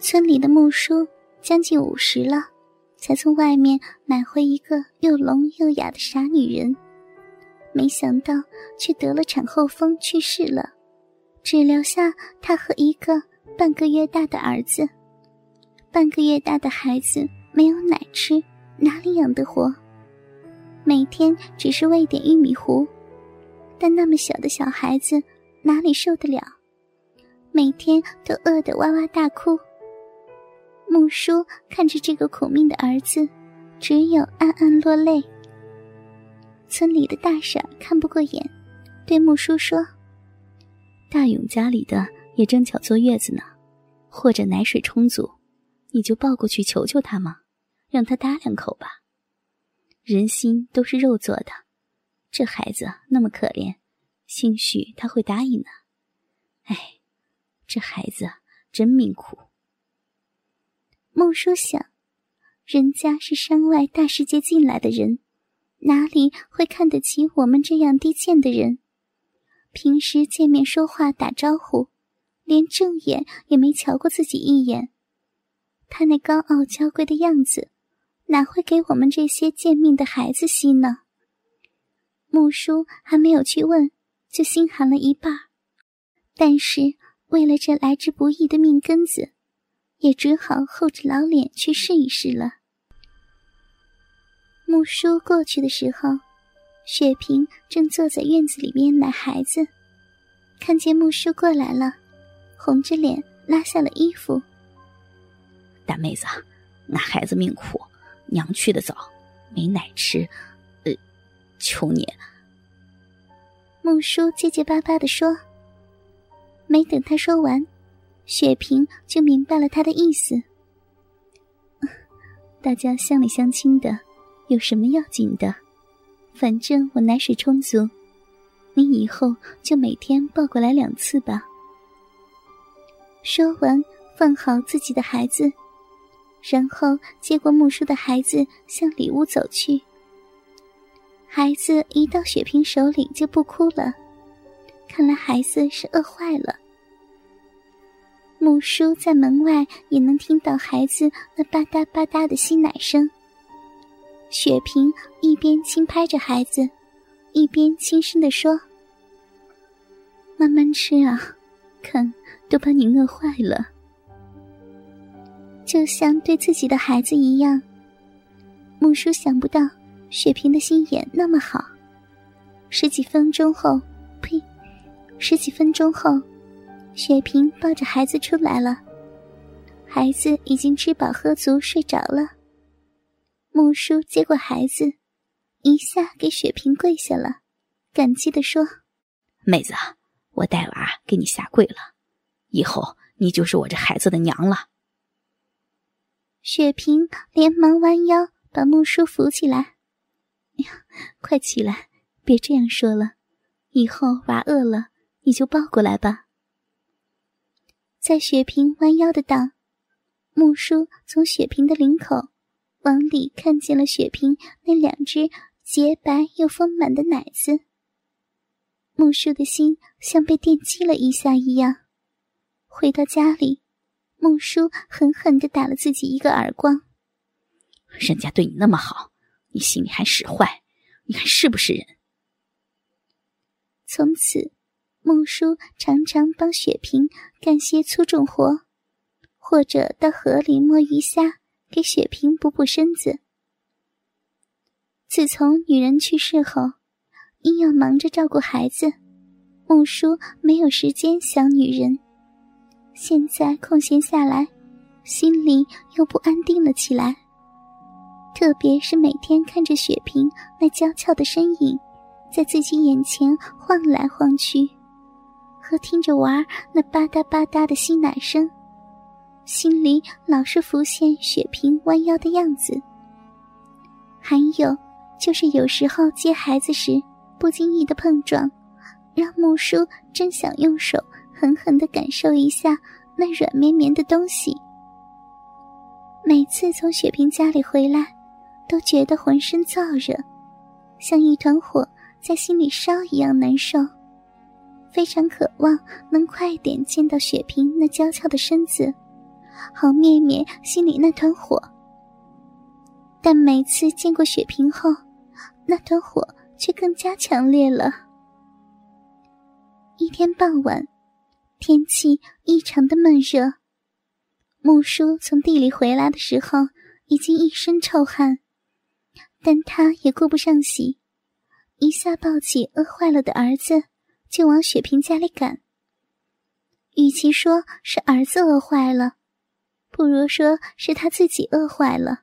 村里的木叔将近五十了，才从外面买回一个又聋又哑的傻女人，没想到却得了产后风去世了，只留下他和一个半个月大的儿子。半个月大的孩子没有奶吃，哪里养得活？每天只是喂点玉米糊，但那么小的小孩子哪里受得了？每天都饿得哇哇大哭。木叔看着这个苦命的儿子，只有暗暗落泪。村里的大婶看不过眼，对木叔说：“大勇家里的也正巧坐月子呢，或者奶水充足，你就抱过去求求他嘛，让他搭两口吧。人心都是肉做的，这孩子那么可怜，兴许他会答应呢。哎，这孩子真命苦。”木叔想，人家是山外大世界进来的人，哪里会看得起我们这样低贱的人？平时见面说话打招呼，连正眼也没瞧过自己一眼。他那高傲娇贵的样子，哪会给我们这些贱命的孩子吸呢？木叔还没有去问，就心寒了一半。但是为了这来之不易的命根子。也只好厚着老脸去试一试了。木叔过去的时候，雪萍正坐在院子里面奶孩子，看见木叔过来了，红着脸拉下了衣服。大妹子，那孩子命苦，娘去的早，没奶吃，呃，求你。木叔结结巴巴的说，没等他说完。雪萍就明白了他的意思。大家乡里乡亲的，有什么要紧的？反正我奶水充足，你以后就每天抱过来两次吧。说完，放好自己的孩子，然后接过木叔的孩子，向里屋走去。孩子一到雪萍手里就不哭了，看来孩子是饿坏了。木叔在门外也能听到孩子那吧嗒吧嗒的吸奶声。雪萍一边轻拍着孩子，一边轻声的说：“慢慢吃啊，看都把你饿坏了。”就像对自己的孩子一样。木叔想不到雪萍的心眼那么好。十几分钟后，呸，十几分钟后。雪萍抱着孩子出来了，孩子已经吃饱喝足睡着了。木叔接过孩子，一下给雪萍跪下了，感激的说：“妹子，我带娃给你下跪了，以后你就是我这孩子的娘了。”雪萍连忙弯腰把木叔扶起来：“哎呀，快起来，别这样说了，以后娃饿了你就抱过来吧。”在雪萍弯腰的当，木叔从雪萍的领口往里看见了雪萍那两只洁白又丰满的奶子。木叔的心像被电击了一下一样。回到家里，木叔狠狠的打了自己一个耳光。人家对你那么好，你心里还使坏？你还是不是人？从此。木叔常常帮雪萍干些粗重活，或者到河里摸鱼虾，给雪萍补补身子。自从女人去世后，因要忙着照顾孩子，木叔没有时间想女人。现在空闲下来，心里又不安定了起来。特别是每天看着雪萍那娇俏的身影，在自己眼前晃来晃去。和听着娃儿那吧嗒吧嗒的吸奶声，心里老是浮现雪萍弯腰的样子。还有，就是有时候接孩子时不经意的碰撞，让木叔真想用手狠狠的感受一下那软绵绵的东西。每次从雪萍家里回来，都觉得浑身燥热，像一团火在心里烧一样难受。非常渴望能快点见到雪萍那娇俏的身子，好灭灭心里那团火。但每次见过雪萍后，那团火却更加强烈了。一天傍晚，天气异常的闷热。木叔从地里回来的时候，已经一身臭汗，但他也顾不上洗，一下抱起饿坏了的儿子，就往雪萍家里赶。与其说是儿子饿坏了，不如说是他自己饿坏了。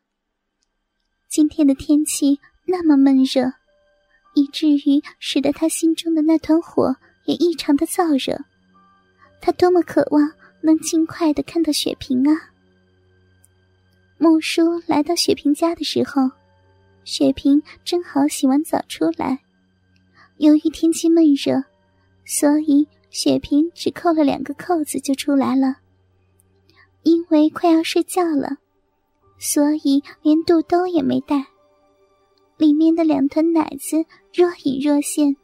今天的天气那么闷热，以至于使得他心中的那团火。也异常的燥热，他多么渴望能尽快的看到雪萍啊！木叔来到雪萍家的时候，雪萍正好洗完澡出来。由于天气闷热，所以雪萍只扣了两个扣子就出来了。因为快要睡觉了，所以连肚兜也没带，里面的两团奶子若隐若现。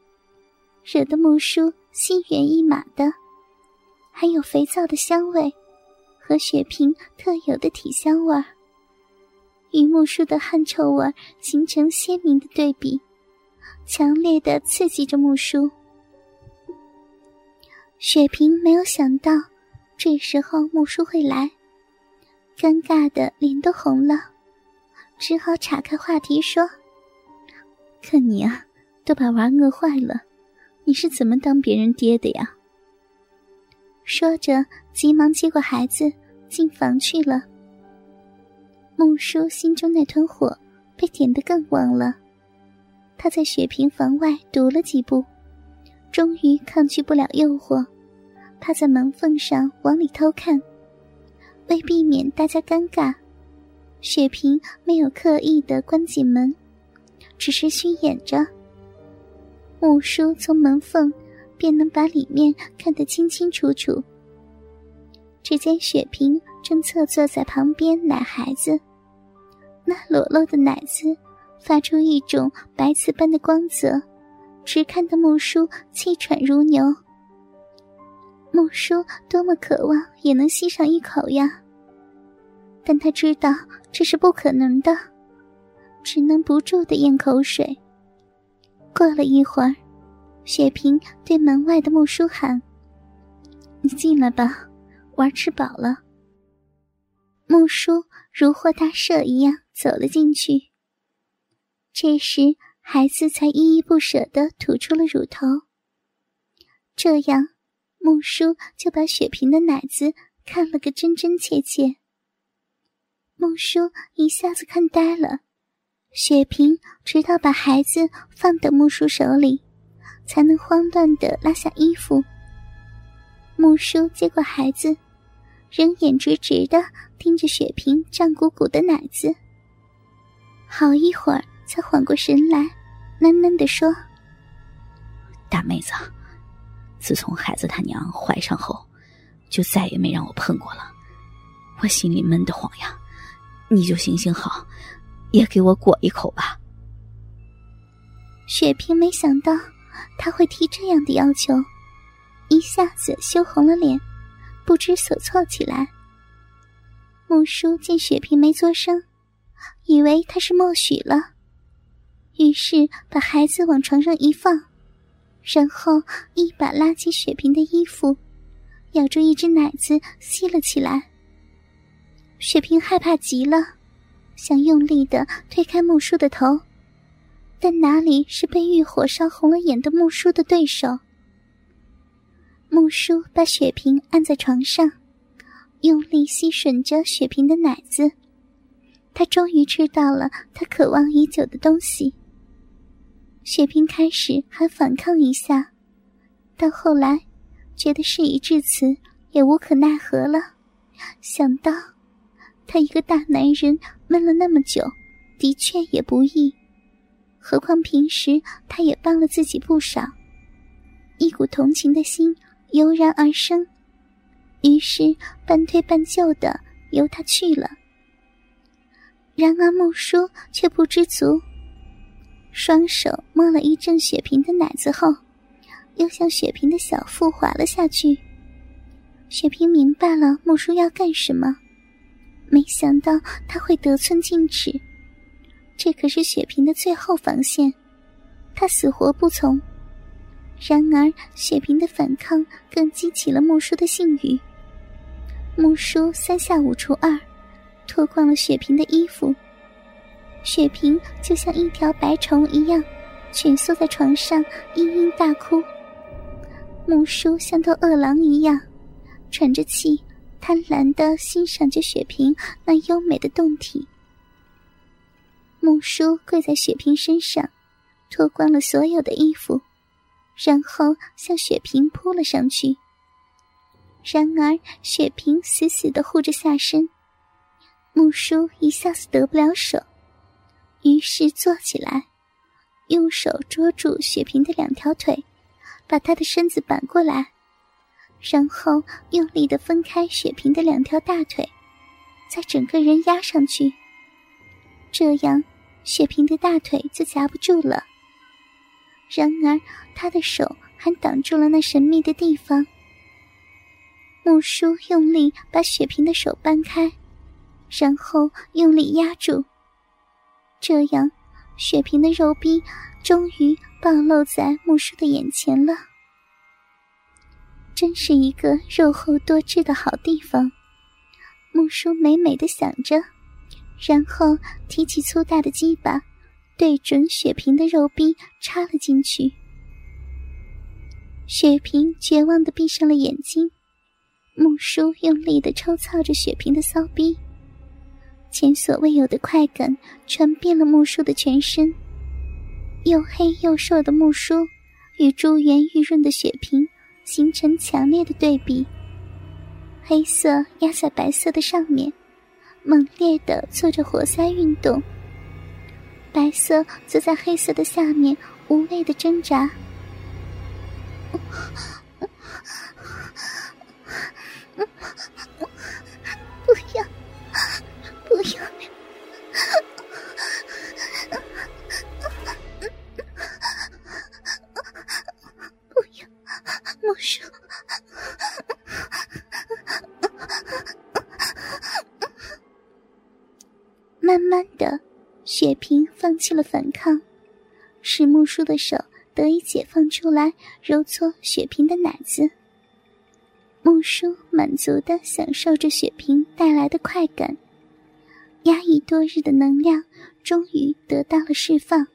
惹得木叔心猿意马的，还有肥皂的香味和雪萍特有的体香味儿，与木叔的汗臭味形成鲜明的对比，强烈的刺激着木叔。雪萍没有想到这时候木叔会来，尴尬的脸都红了，只好岔开话题说：“看你啊，都把娃饿坏了。”你是怎么当别人爹的呀？说着，急忙接过孩子进房去了。木叔心中那团火被点得更旺了，他在雪萍房外踱了几步，终于抗拒不了诱惑，趴在门缝上往里偷看。为避免大家尴尬，雪萍没有刻意的关紧门，只是虚掩着。木叔从门缝便能把里面看得清清楚楚。只见雪萍正侧坐在旁边奶孩子，那裸露的奶子发出一种白瓷般的光泽，直看得木叔气喘如牛。木叔多么渴望也能吸上一口呀，但他知道这是不可能的，只能不住的咽口水。过了一会儿，雪萍对门外的木叔喊：“你进来吧，娃吃饱了。”木叔如获大赦一样走了进去。这时，孩子才依依不舍的吐出了乳头。这样，木叔就把雪萍的奶子看了个真真切切。木叔一下子看呆了。雪萍直到把孩子放到木叔手里，才能慌乱的拉下衣服。木叔接过孩子，仍眼直直的盯着雪萍胀鼓鼓的奶子。好一会儿才缓过神来，喃喃的说：“大妹子，自从孩子他娘怀上后，就再也没让我碰过了，我心里闷得慌呀。你就行行好。”也给我裹一口吧。雪萍没想到他会提这样的要求，一下子羞红了脸，不知所措起来。木叔见雪萍没作声，以为他是默许了，于是把孩子往床上一放，然后一把拉起雪萍的衣服，咬住一只奶子吸了起来。雪萍害怕极了。想用力的推开木叔的头，但哪里是被欲火烧红了眼的木叔的对手？木叔把雪萍按在床上，用力吸吮着雪萍的奶子。他终于吃到了他渴望已久的东西。雪萍开始还反抗一下，到后来，觉得事已至此，也无可奈何了。想到。他一个大男人闷了那么久，的确也不易。何况平时他也帮了自己不少，一股同情的心油然而生，于是半推半就的由他去了。然而木叔却不知足，双手摸了一阵雪萍的奶子后，又向雪萍的小腹滑了下去。雪萍明白了木叔要干什么。没想到他会得寸进尺，这可是雪萍的最后防线，他死活不从。然而雪萍的反抗更激起了木叔的性欲。木叔三下五除二，脱光了雪萍的衣服，雪萍就像一条白虫一样，蜷缩在床上嘤嘤大哭。木叔像头饿狼一样，喘着气。贪婪的欣赏着雪萍那优美的胴体，木叔跪在雪萍身上，脱光了所有的衣服，然后向雪萍扑了上去。然而雪萍死死的护着下身，木叔一下子得不了手，于是坐起来，用手捉住雪萍的两条腿，把她的身子扳过来。然后用力的分开雪萍的两条大腿，再整个人压上去。这样，雪萍的大腿就夹不住了。然而，他的手还挡住了那神秘的地方。木叔用力把雪萍的手掰开，然后用力压住。这样，雪萍的肉壁终于暴露在木叔的眼前了。真是一个肉厚多汁的好地方，木叔美美的想着，然后提起粗大的鸡巴，对准雪萍的肉壁插了进去。雪萍绝望的闭上了眼睛，木叔用力的抽擦着雪萍的骚逼，前所未有的快感传遍了木叔的全身。又黑又瘦的木叔与珠圆玉润的雪萍。形成强烈的对比。黑色压在白色的上面，猛烈的做着活塞运动；白色则在黑色的下面无谓的挣扎。慢慢的，雪萍放弃了反抗，使木叔的手得以解放出来，揉搓雪萍的奶子。木叔满足的享受着雪萍带来的快感，压抑多日的能量终于得到了释放。